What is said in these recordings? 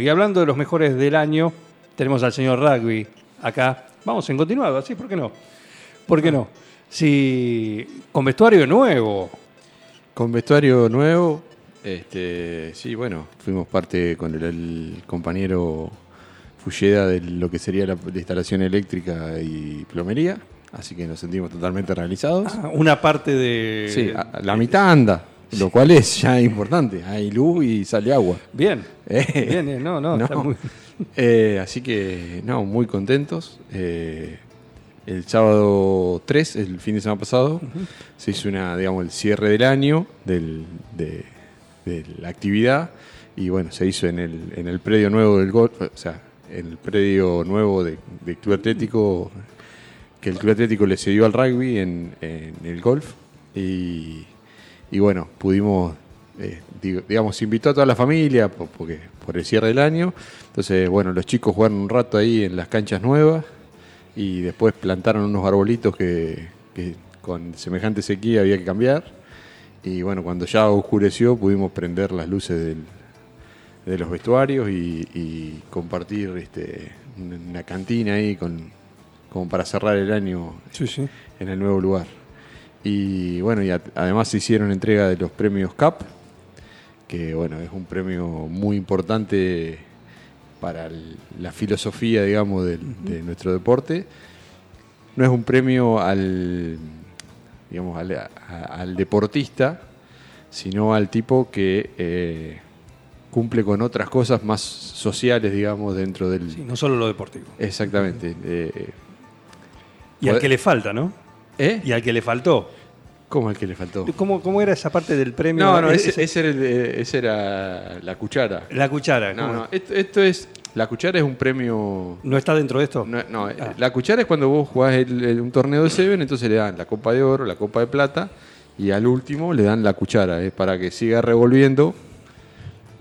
Y hablando de los mejores del año, tenemos al señor Rugby acá. Vamos en continuado, ¿sí? ¿Por qué no? ¿Por qué no? Si con vestuario nuevo. Con vestuario nuevo, este, sí, bueno, fuimos parte con el, el compañero Fulleda de lo que sería la, la instalación eléctrica y plomería, así que nos sentimos totalmente realizados. Ah, Una parte de. sí, la mitad anda, lo cual es ya importante, hay luz y sale agua. Bien. Eh, Bien, eh, no, no, no. está muy- Eh, así que, no, muy contentos. Eh, el sábado 3, el fin de semana pasado, se hizo una, digamos, el cierre del año del- de, de la actividad. Y bueno, se hizo en el, en el predio nuevo del golf, o sea, en el predio nuevo de, del Club Atlético, que el Club Atlético le cedió al rugby en, en el golf. Y, y bueno, pudimos, eh, digamos, invitó a toda la familia po- porque, por el cierre del año. Entonces, bueno, los chicos jugaron un rato ahí en las canchas nuevas y después plantaron unos arbolitos que, que con semejante sequía había que cambiar. Y bueno, cuando ya oscureció pudimos prender las luces del- de los vestuarios y, y compartir este, una una cantina ahí con, como para cerrar el año Sí, sí. en el nuevo lugar. Y bueno, y además se hicieron entrega de los premios CAP, que bueno, es un premio muy importante para el- la filosofía, digamos, del- de nuestro deporte. No es un premio al, digamos, al, a- al deportista, sino al tipo que eh, cumple con otras cosas más sociales, digamos, dentro del... Sí, no solo lo deportivo. Exactamente. eh, Y al que le falta, ¿no? ¿Eh? Y al que le faltó. ¿Cómo es que le faltó? ¿Cómo, cómo era esa parte del premio? No, no, Ese- ese, era, el de- ese era la cuchara. La cuchara. No, no, esto, esto es. La cuchara es un premio. ¿No está dentro de esto? No, no, Ah. la cuchara es cuando vos jugás el- el- un torneo de Seven, entonces le dan la copa de oro, la copa de plata, y al último le dan la cuchara. Es para que siga revolviendo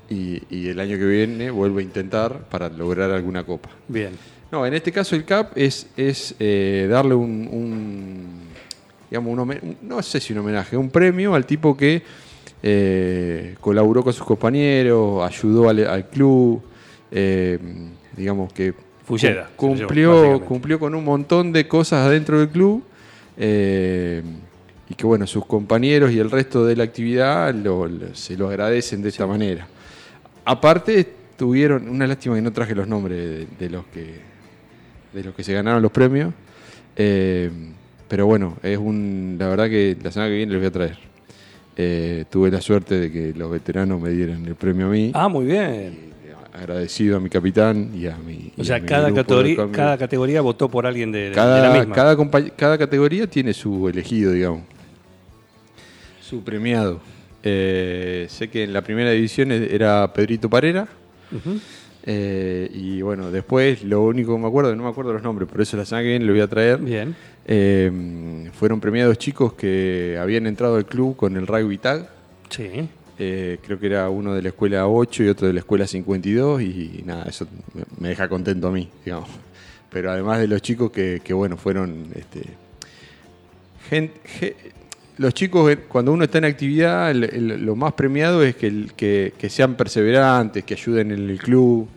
y, y el año que viene vuelva a intentar para lograr alguna copa. Bien. No, en este caso el CAP es, es eh, darle un, un, digamos, un no sé si un homenaje, un premio al tipo que eh, colaboró con sus compañeros, ayudó al, al club, eh, digamos que llevó, cumplió, cumplió con un montón de cosas adentro del club eh, y que bueno, sus compañeros y el resto de la actividad lo- lo- se lo agradecen de esta manera. Aparte, tuvieron, una lástima que no traje los nombres de, de los que de los que se ganaron los premios. eh, pero bueno, es un. La verdad que la semana que viene les voy a traer. Eh, tuve la suerte de que los veteranos me dieran el premio a mí. Ah, muy bien. Y agradecido a mi capitán y a mi. O sea, cada categoría, cada categoría votó por alguien de, de cada, la misma. cada, categoría tiene su elegido, digamos. Su premiado. Eh, sé que en la primera división era Pedrito Parera. Ujú. Eh, y bueno, después lo único que me acuerdo, no me acuerdo los nombres, por eso la semana que viene lo voy a traer. Bien. Eh, fueron premiados chicos que habían entrado al club con el rugby tag. Sí. Eh, creo que era uno de la escuela 8 y otro de la escuela 52 y nada, eso me- deja contento a mí, digamos. Pero además de los chicos que, que, bueno, fueron... Este, gen- ge- los chicos, cuando uno está en actividad, el- el- lo más premiado es que, el- que, que sean perseverantes, que ayuden en el club,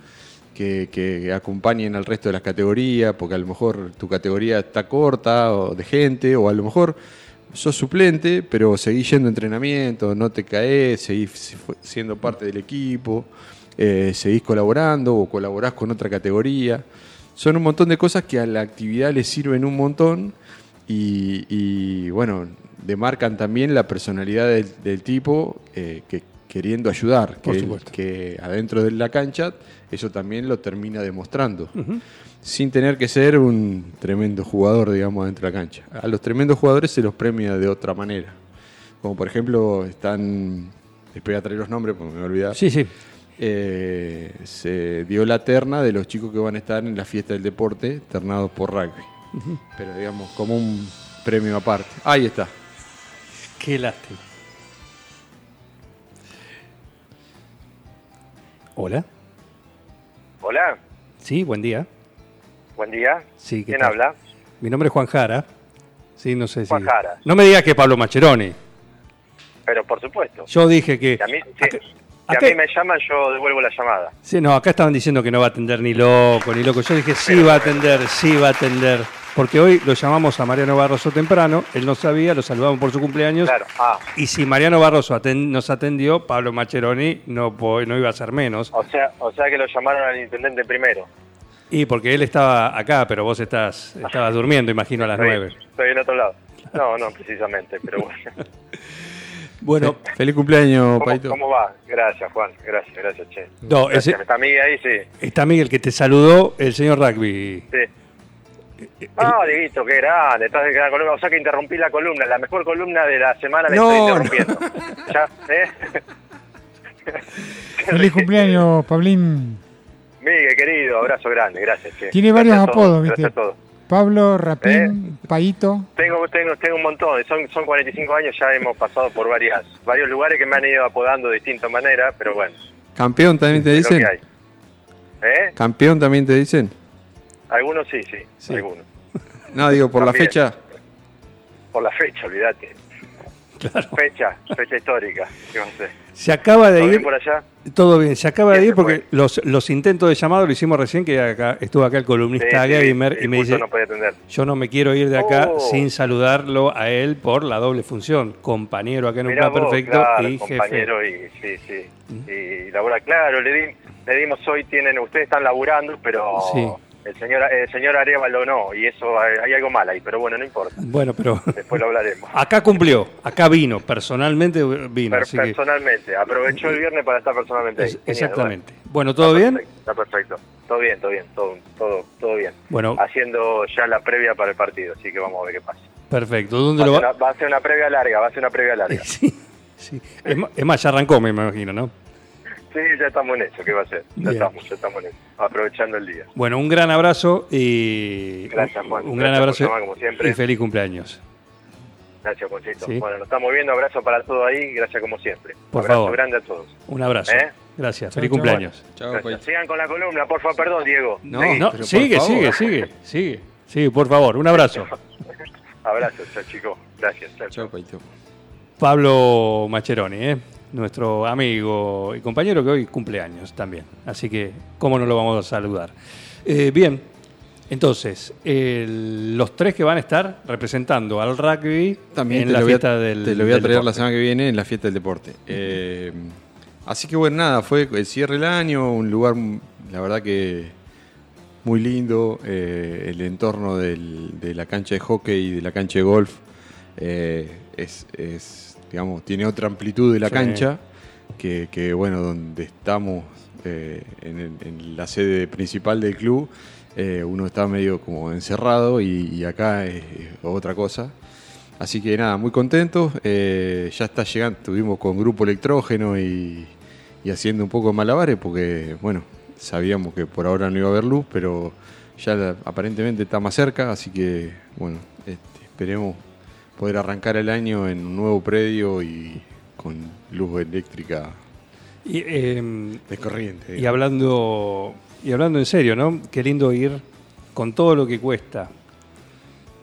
que, acompañen al resto de las categorías, porque a lo mejor tu categoría está corta o de gente, o a lo mejor sos suplente, pero seguís yendo a entrenamiento, no te caes, seguís siendo parte del equipo, eh, seguís colaborando o colaborás con otra categoría. Son un montón de cosas que a la actividad le sirven un montón y, bueno, demarcan también la personalidad del, del tipo eh, que queriendo ayudar, Por que, supuesto. que adentro de la cancha eso también lo termina demostrando, sin tener que ser un tremendo jugador, digamos, adentro de la cancha. A los tremendos jugadores se los premia de otra manera, como por ejemplo están, después voy a traer los nombres porque me voy a olvidar, Sí, sí. eh, se dio la terna de los chicos que van a estar en la fiesta del deporte, ternados por rugby. Pero digamos, como un premio aparte. Ahí está. Qué lástima. Hola. Hola, Sí, buen día. buen día. Sí, ¿qué ¿Quién tal? habla? Mi nombre es Juan Jara. Sí, no sé Juan si. Jara. No me digas que Pablo Mascheroni. Pero por supuesto. Yo dije que. Mí, Acá- si acá- a mí me llaman, yo devuelvo la llamada. Sí, no, acá estaban diciendo que no va a atender ni loco, ni loco. Yo dije, sí va a atender, sí va a atender. Porque hoy lo llamamos a Mariano Barroso temprano, él no sabía, lo saludamos por su cumpleaños. Claro. Ah, Y si Mariano Barroso nos atendió, Pablo Mascheroni no, no iba a ser menos. o sea, o sea que lo llamaron al intendente primero. Y porque él estaba acá, pero vos estás estabas durmiendo, imagino, a las nueve. Estoy en otro lado. No, no, precisamente, pero bueno. Bueno, Feliz cumpleaños, ¿Cómo, Paito. cómo va? Gracias, Juan. Gracias, gracias, che. no, Gracias. ese- ¿Está Miguel ahí? Sí. está Miguel que te saludó, el señor Rugby. sí. Ah, Dieguito, qué grande. Estás de gran columna. O sea que interrumpí la columna. La mejor columna de la semana la No, estoy no. interrumpiendo. ¿Ya? ¿Eh? Feliz cumpleaños, Pablín. Miguel, querido, abrazo grande, gracias. che. Tiene varios Gracias apodos, Gracias ¿viste? a todos. Pablo, Rapín, Paito. Tengo, tengo, tengo un montón, son, son 45 años, ya hemos pasado por varias, varios lugares que me han ido apodando de distintas maneras, pero bueno, ¿Campeón también te dicen? ¿Eh? ¿Campeón también te dicen? Algunos sí, sí, Sí. algunos. No, digo, por la fecha. Por la fecha, olvídate. Claro. Fecha, fecha histórica. Se acaba de ¿Todo bien ir. por allá? Todo bien, se acaba de Bien, ir porque los, los intentos de llamado lo hicimos recién, que acá, estuvo acá el columnista Sí, sí, y me dice, no yo no me quiero ir de acá Oh. sin saludarlo a él por la doble función, compañero acá en un plan vos, perfecto claro, y jefe. ¿Mm? compañero y sí, sí. Y labura, claro, le, di- le dimos hoy, tienen, ustedes están laburando, pero Sí. El señor el señor Arevalo no, y eso hay, algo mal ahí, pero bueno, no importa, Bueno, pero después lo hablaremos. acá cumplió, acá vino, personalmente vino. Per- así que- personalmente, aprovechó el viernes para estar personalmente ahí. Genial, exactamente. Bueno. ¿todo Está bien? perfecto, Está perfecto. Todo bien, todo bien, todo, todo, todo bien. Bueno, Haciendo ya la previa para el partido, así que vamos a ver qué pasa. perfecto. ¿Dónde Va lo va? una, va a ser una previa larga, va a ser una previa larga. Sí, sí. Es más, ya arrancó, me imagino, ¿no? Sí, ya estamos en eso, ¿qué va a ser? Ya Bien. estamos, ya estamos en eso, aprovechando el día. Bueno, un gran abrazo y Gracias, Juan. un gran abrazo llamar, como siempre. y feliz cumpleaños. Gracias, Juancito. Sí. Bueno, nos estamos viendo, abrazo para todos ahí, gracias como siempre. Por abrazo favor. grande a todos. Un abrazo. ¿Eh? Gracias. Chau, feliz chau. cumpleaños. Paito. Sigan con la columna, por favor, perdón, Diego. No. No, sigue, sigue, sigue, sigue. Sí, por favor, un abrazo. Abrazo, chao, chicos. Gracias. chao. Pablo Mascheroni, ¿eh? Nuestro amigo y compañero que hoy cumple años también. Así que, ¿cómo no lo vamos a saludar? Eh, bien, entonces, los tres que van a estar representando al rugby También en la voy a, fiesta del te lo voy a traer la semana que viene en la fiesta del deporte. Eh, así que bueno, nada, fue el cierre del año, un lugar, la verdad que muy lindo, eh, el entorno del- de la cancha de hockey y de la cancha de golf es, es, digamos, tiene otra amplitud de la Sí. cancha que, que, bueno, donde estamos eh, en, el- en la sede principal del club, eh, uno está medio como encerrado y, y acá es, es otra cosa. Así que nada, muy contentos. eh, ya está llegando, estuvimos con grupo electrógeno y, y haciendo un poco de malabares porque, bueno, sabíamos que por ahora no iba a haber luz, pero ya aparentemente está más cerca, así que, bueno, este, esperemos poder arrancar el año en un nuevo predio y con luz eléctrica Y, eh, de corriente. y hablando y hablando en serio, ¿no? Qué lindo ir con todo lo que cuesta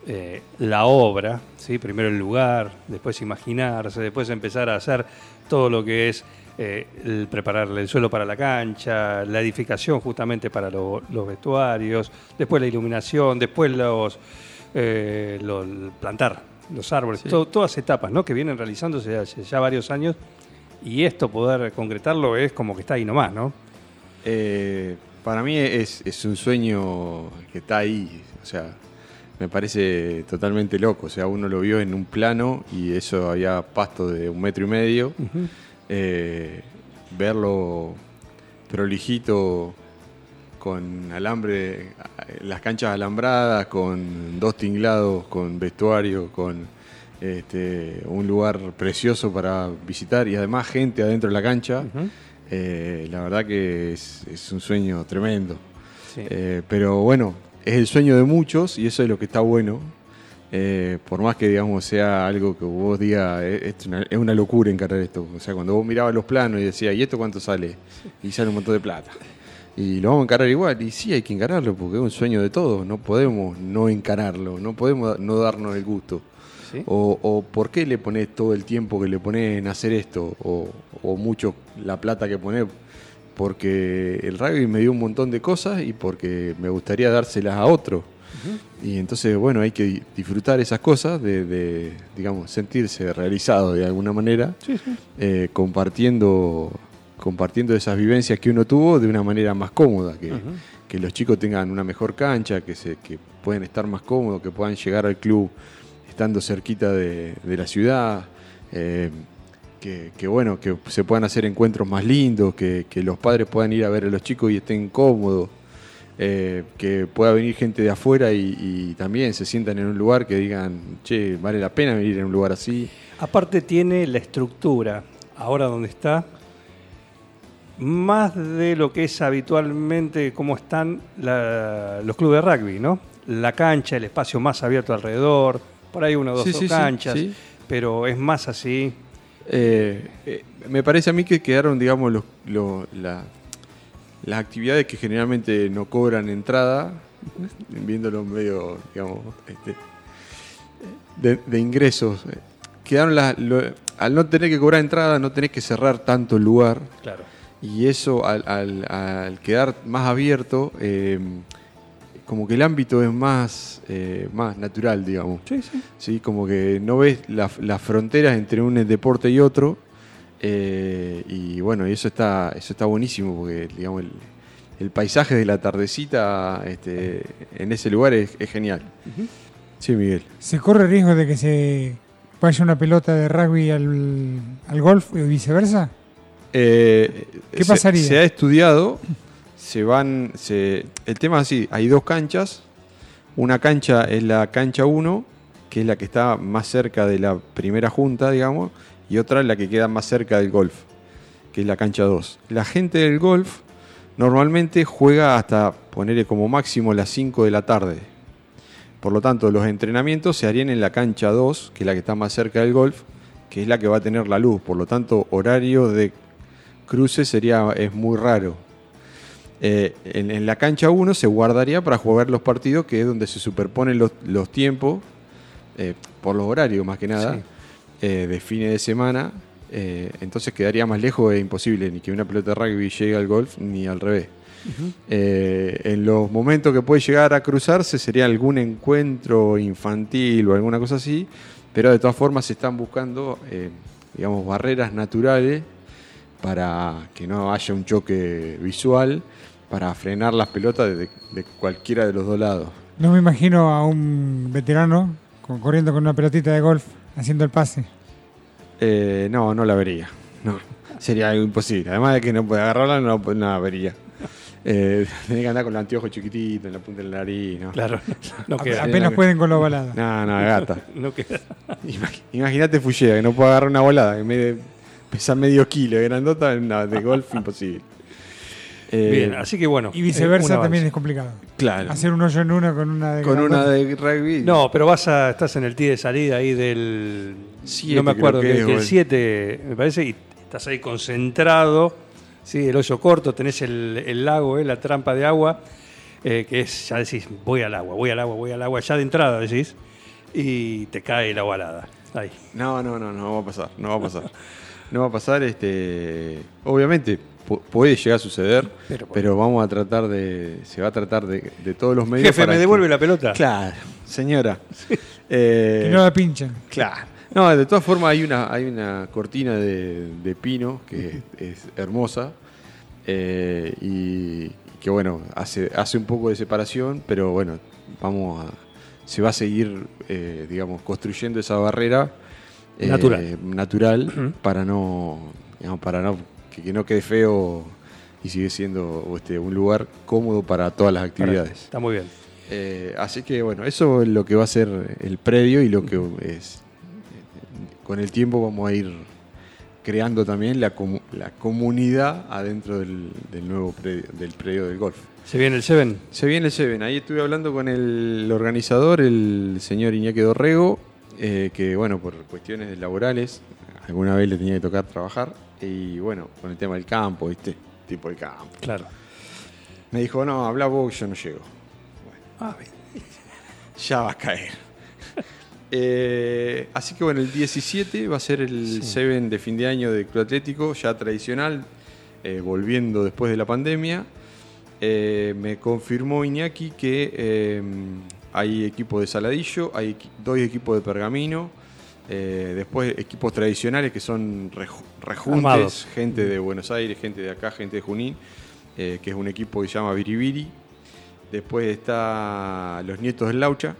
eh, la obra, ¿sí? Primero el lugar, después imaginarse, después empezar a hacer todo lo que es eh, el preparar el suelo para la cancha, la edificación justamente para lo- los vestuarios, después la iluminación, después los, eh, plantar los árboles, to- todas etapas, ¿no? Que vienen realizándose hace ya varios años y esto poder concretarlo es como que está ahí nomás, ¿no? Eh, para mí es, es un sueño que está ahí, o sea, me parece totalmente loco, o sea, uno lo vio en un plano y eso había pasto de un metro y medio, Eh, verlo prolijito con alambre, las canchas alambradas, con dos tinglados, con vestuario, con este, un lugar precioso para visitar y además gente adentro de la cancha. Eh, la verdad que es, es un sueño tremendo. Sí. Eh, pero bueno, es el sueño de muchos y eso es lo que está bueno. Eh, por más que digamos sea algo que vos digas, es una, es una locura encarar esto. O sea, cuando vos mirabas los planos y decías, ¿y esto cuánto sale? Y sale un montón de plata. Y lo vamos a encarar igual. Y sí, hay que encararlo porque es un sueño de todos. No podemos no encararlo, no podemos no darnos el gusto. ¿Sí? O, o por qué le pones todo el tiempo que le pones en hacer esto, o, o mucho la plata que pones, porque el rugby me dio un montón de cosas y porque me gustaría dárselas a otro. Y entonces, bueno, hay que di- disfrutar esas cosas, de, de, digamos, sentirse realizado de alguna manera, eh, compartiendo, compartiendo esas vivencias que uno tuvo de una manera más cómoda, que, que los chicos tengan una mejor cancha, que, se, que puedan estar más cómodos, que puedan llegar al club estando cerquita de, de la ciudad, eh, que, que, bueno, que se puedan hacer encuentros más lindos, que, que los padres puedan ir a ver a los chicos y estén cómodos, eh, que pueda venir gente de afuera y, y también se sientan en un lugar que digan, che, vale la pena venir en un lugar así. Aparte tiene la estructura, ahora donde está, más de lo que es habitualmente cómo están la- los clubes de rugby, ¿no? La cancha, el espacio más abierto alrededor, por ahí una o dos Sí, sí, sí, canchas, sí. pero es más así. Eh, eh, me parece a mí que quedaron, digamos, los, lo- la- las actividades que generalmente no cobran entrada, viéndolo medio, digamos, este, de, de ingresos. eh, Quedaron las- lo- al no tener que cobrar entrada, no tenés que cerrar tanto el lugar. Claro. Y eso, al, al- al quedar más abierto, eh, como que el ámbito es más, eh, más natural, digamos. Sí, sí. ¿sí? Como que no ves la- las fronteras entre un deporte y otro. eh, y bueno, y eso está, eso está buenísimo porque digamos, el, el paisaje de la tardecita este, en ese lugar es, es genial. Sí, Miguel. ¿Se corre riesgo de que se vaya una pelota de rugby al, al golf y viceversa? Eh, ¿Qué se- pasaría? Se, ha estudiado, se van, se, el tema es así, hay dos canchas, una cancha es la cancha 1, que es la que está más cerca de la primera junta, digamos, y otra es la que queda más cerca del golf, que es la cancha 2. La gente del golf normalmente juega hasta ponerle como máximo las 5 de la tarde. Por lo tanto, los entrenamientos se harían en la cancha 2, que es la que está más cerca del golf, que es la que va a tener la luz. Por lo tanto, horario de cruce sería es muy raro. Eh, en, en la cancha 1 se guardaría para jugar los partidos, que es donde se superponen los, los tiempos, eh, por los horarios más que nada, Sí. eh, de fines de semana. Entonces quedaría más lejos, es imposible ni que una pelota de rugby llegue al golf, ni al revés. En los momentos que puede llegar a cruzarse sería algún encuentro infantil o alguna cosa así, pero de todas formas se están buscando, digamos, barreras naturales para que no haya un choque visual, para frenar las pelotas de, de cualquiera de los dos lados. No me imagino a un veterano con- corriendo con una pelotita de golf haciendo el pase. Eh, no, no la vería. No, sería algo imposible. Además de que no puede agarrarla, no, no la vería. Eh, tenés que andar con el anteojo chiquitito en la punta de la nariz. ¿no? Claro. No queda. Apenas pueden con la ovalada. No, no, gata. No queda. Imag- Imagínate Fulleda, que no puede agarrar una volada, que me pesa medio kilo, grandota, no, de golf imposible. Eh, Bien, así que bueno. Y eh, viceversa un también es complicado. Claro. Hacer un hoyo en una con una de Con una de rugby. No, pero vas a, estás en el tee de salida ahí del. Siete, no me acuerdo, creo que que, es, que el o el- 7, me parece, y estás ahí concentrado. Sí, el hoyo corto, tenés el, el lago, eh, la trampa de agua, eh, que es, ya decís, voy al agua, voy al agua, voy al agua, ya de entrada decís, y te cae la balada. Ahí. No, no, no, no va a pasar, no va a pasar. No va a pasar, este, obviamente pu- puede llegar a suceder, Pero vamos a tratar de, se va a tratar de, de todos los medios. Jefe, para ¿me que- devuelve la pelota? Claro, señora. Eh, Que no la pinchan. Claro. No, de todas formas hay una, hay una cortina de, de pino que es hermosa eh, y, y que bueno, hace, hace un poco de separación, pero bueno, vamos a, se va a seguir, eh, digamos, construyendo esa barrera eh, Natural. natural para no, digamos, para no que, que no quede feo y sigue siendo este, un lugar cómodo para todas las actividades. Está muy bien. Eh, así que bueno, eso es lo que va a ser el predio y lo que es. Con el tiempo vamos a ir creando también la, comu- la comunidad adentro del, del nuevo predio, del predio del golf. ¿Se viene el Seven? Se viene el Seven. Ahí estuve hablando con el organizador, el señor Iñaki Dorrego, eh, que bueno, por cuestiones laborales, alguna vez le tenía que tocar trabajar. Y bueno, con el tema del campo, ¿viste? Tipo el campo. Claro. Me dijo, no, habla vos, yo no llego. Ah, bien. Ya va a caer. Eh, así que bueno, el 17 va a ser el Seven de fin de año del Club Atlético, ya tradicional, eh, volviendo después de la pandemia. Eh, me confirmó Iñaki que hay equipo de Saladillo, hay dos equipos de Pergamino, eh, después equipos tradicionales que son reju- rejuntes, Armados. gente de Buenos Aires, gente de acá, gente de Junín, eh, que es un equipo que se llama Biribiri. Después está los nietos del Laucha,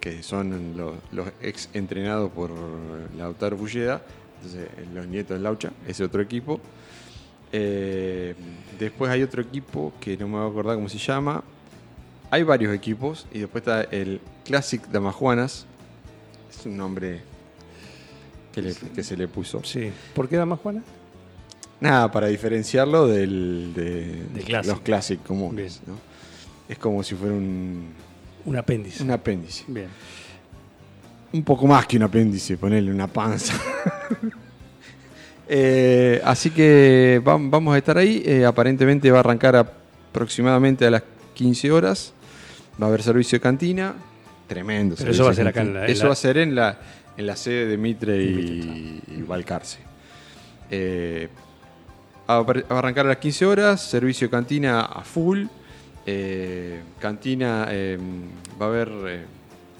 que son los, los ex entrenados por Lautaro Fulleda. Entonces, eh, los nietos del Laucha, ese otro equipo. Eh, después hay otro equipo que no me voy a acordar cómo se llama. Hay varios equipos y después está el Classic Damajuanas. Es un nombre que, le- que se le puso. Sí. ¿Por qué Dama Juana? Nada, para diferenciarlo del, de, Classic. los Classic comunes. ¿no? Es como si fuera un, Un apéndice. un apéndice. Bien. Un poco más que un apéndice, ponerle una panza. Eh, así que vam- vamos a estar ahí. Eh, aparentemente va a arrancar aproximadamente a las 15 horas. Va a haber servicio de cantina. Tremendo. Pero servicio eso va a ser acá en la- en Eso la- va a ser en la, en la sede de Mitre y, y Balcarce. Eh, va a va a arrancar a las 15 horas. Servicio de cantina a full. Eh, cantina. eh, va a haber eh,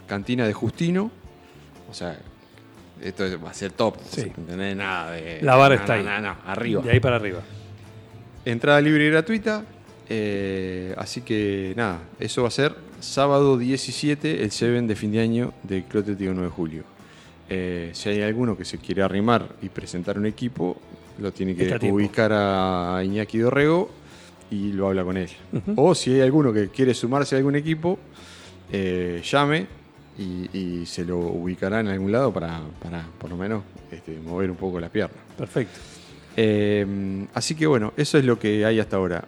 cantina de Justino. O sea, esto es- va a ser top. Sí. No entendés nada de. La no, está ahí. Arriba. De ahí para arriba. Entrada libre y gratuita. eh, así que nada, eso va a ser sábado 17, el 7 de fin de año del Club Atlético 9 de Julio. Eh, si hay alguno que se quiere arrimar y presentar un equipo, lo tiene que Está a tiempo. ubicar a Iñaki Dorrego y lo habla con él. O si hay alguno que quiere sumarse a algún equipo, eh, llame y, y se lo ubicará en algún lado para, para por lo menos este, mover un poco la pierna. Perfecto. Eh, así que bueno, eso es lo que hay hasta ahora.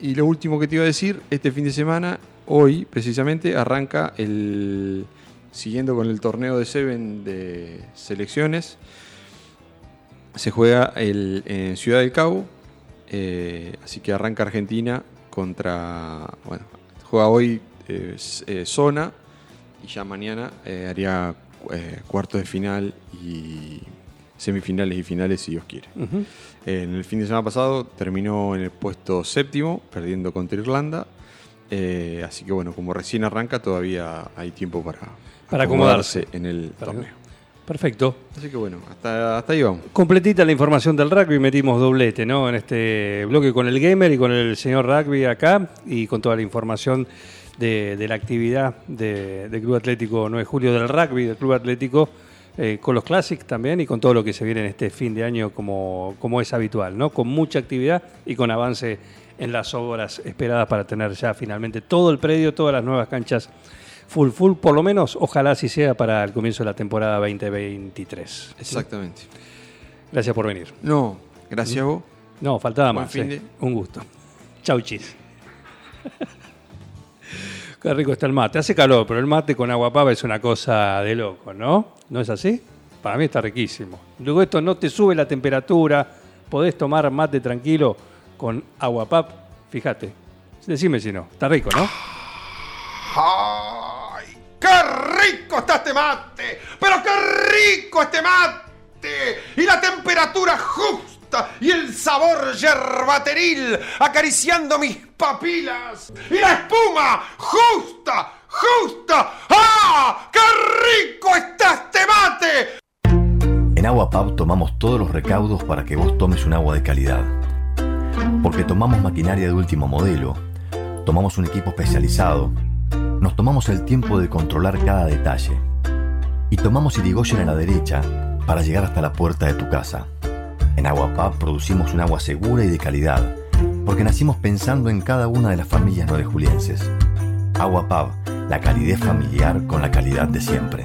Y lo último que te iba a decir, este fin de semana, hoy precisamente, arranca el. Siguiendo con el torneo de Seven de selecciones, se juega el, en Ciudad del Cabo. eh, así que arranca Argentina contra. Bueno, juega hoy eh, eh, Zona y ya mañana haría cuartos de final y semifinales y finales si Dios quiere. En el fin de semana pasado terminó en el puesto séptimo, perdiendo contra Irlanda. Eh, así que bueno, como recién arranca, todavía hay tiempo para, Para acomodarse. en el Para- torneo. Perfecto. Así que bueno, hasta, hasta ahí vamos. Completita la información del rugby, metimos doblete, ¿no? En este bloque con el gamer y con el señor rugby acá y con toda la información de, de la actividad de- del Club Atlético 9 de Julio, del rugby del Club Atlético, eh, con los Classics también y con todo lo que se viene en este fin de año como, como es habitual, ¿no? Con mucha actividad y con avance en las obras esperadas para tener ya finalmente todo el predio, todas las nuevas canchas full full, por lo menos, ojalá así sea para el comienzo de la temporada 2023. Exactamente. Gracias por venir. No, gracias a vos. No, faltaba Buen más. fin eh. de- Un gusto. Chau, chis. Qué rico está el mate. Hace calor, pero el mate con agua pava es una cosa de loco, ¿no? ¿No es así? Para mí está riquísimo. Luego esto no te sube la temperatura, podés tomar mate tranquilo con agua pap. Fíjate. Decime si no. Está rico, ¿no? ¡Ay! ¡Qué rico está este mate! ¡Pero qué rico este mate! Y la temperatura justa y el sabor yerbateril acariciando mis papilas. Y la espuma justa, justa. ¡Ah! ¡Qué rico está este mate! En Agua Pub tomamos todos los recaudos para que vos tomes un agua de calidad. Porque tomamos maquinaria de último modelo, tomamos un equipo especializado, nos tomamos el tiempo de controlar cada detalle y tomamos Irigoyen a la derecha para llegar hasta la puerta de tu casa. En Agua Pub producimos un agua segura y de calidad, porque nacimos pensando en cada una de las familias nuevejulienses. Agua Pub, la calidez familiar con la calidad de siempre.